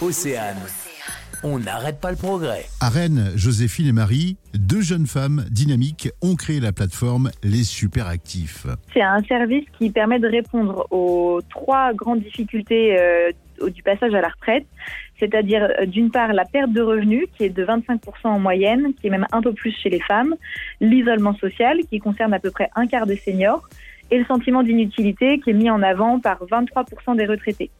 Océane. On n'arrête pas le progrès. À Rennes, Joséphine et Marie, deux jeunes femmes dynamiques, ont créé la plateforme Les Superactifs. C'est un service qui permet de répondre aux trois grandes difficultés euh, du passage à la retraite, c'est-à-dire euh, d'une part la perte de revenus qui est de 25% en moyenne, qui est même un peu plus chez les femmes, l'isolement social qui concerne à peu près un quart des seniors, et le sentiment d'inutilité qui est mis en avant par 23% des retraités.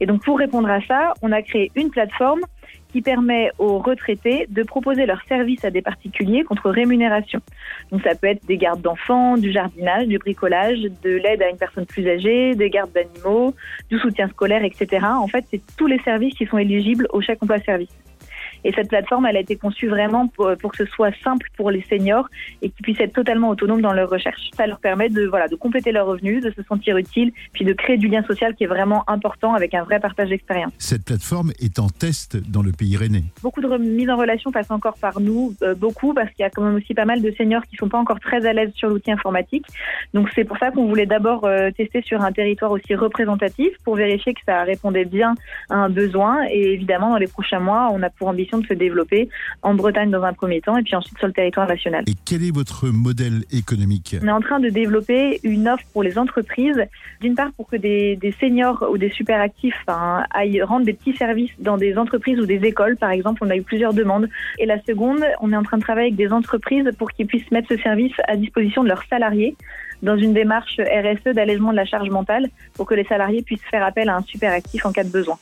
Et donc pour répondre à ça, on a créé une plateforme qui permet aux retraités de proposer leurs services à des particuliers contre rémunération. Donc ça peut être des gardes d'enfants, du jardinage, du bricolage, de l'aide à une personne plus âgée, des gardes d'animaux, du soutien scolaire, etc. En fait, c'est tous les services qui sont éligibles au chèque emploi service. Et cette plateforme, elle a été conçue vraiment pour, que ce soit simple pour les seniors et qu'ils puissent être totalement autonomes dans leur recherche. Ça leur permet de, voilà, de compléter leurs revenus, de se sentir utile, puis de créer du lien social qui est vraiment important avec un vrai partage d'expérience. Cette plateforme est en test dans le pays rennais. Beaucoup de mise en relation passe encore par nous, euh, beaucoup, parce qu'il y a quand même aussi pas mal de seniors qui sont pas encore très à l'aise sur l'outil informatique. Donc c'est pour ça qu'on voulait d'abord euh, tester sur un territoire aussi représentatif pour vérifier que ça répondait bien à un besoin. Et évidemment, dans les prochains mois, on a pour ambition de se développer en Bretagne dans un premier temps et puis ensuite sur le territoire national. Et quel est votre modèle économique? On est en train de développer une offre pour les entreprises, d'une part pour que des, seniors ou des super actifs aillent rendre des petits services dans des entreprises ou des écoles, par exemple, on a eu plusieurs demandes. Et la seconde, on est en train de travailler avec des entreprises pour qu'ils puissent mettre ce service à disposition de leurs salariés dans une démarche RSE d'allègement de la charge mentale pour que les salariés puissent faire appel à un super actif en cas de besoin.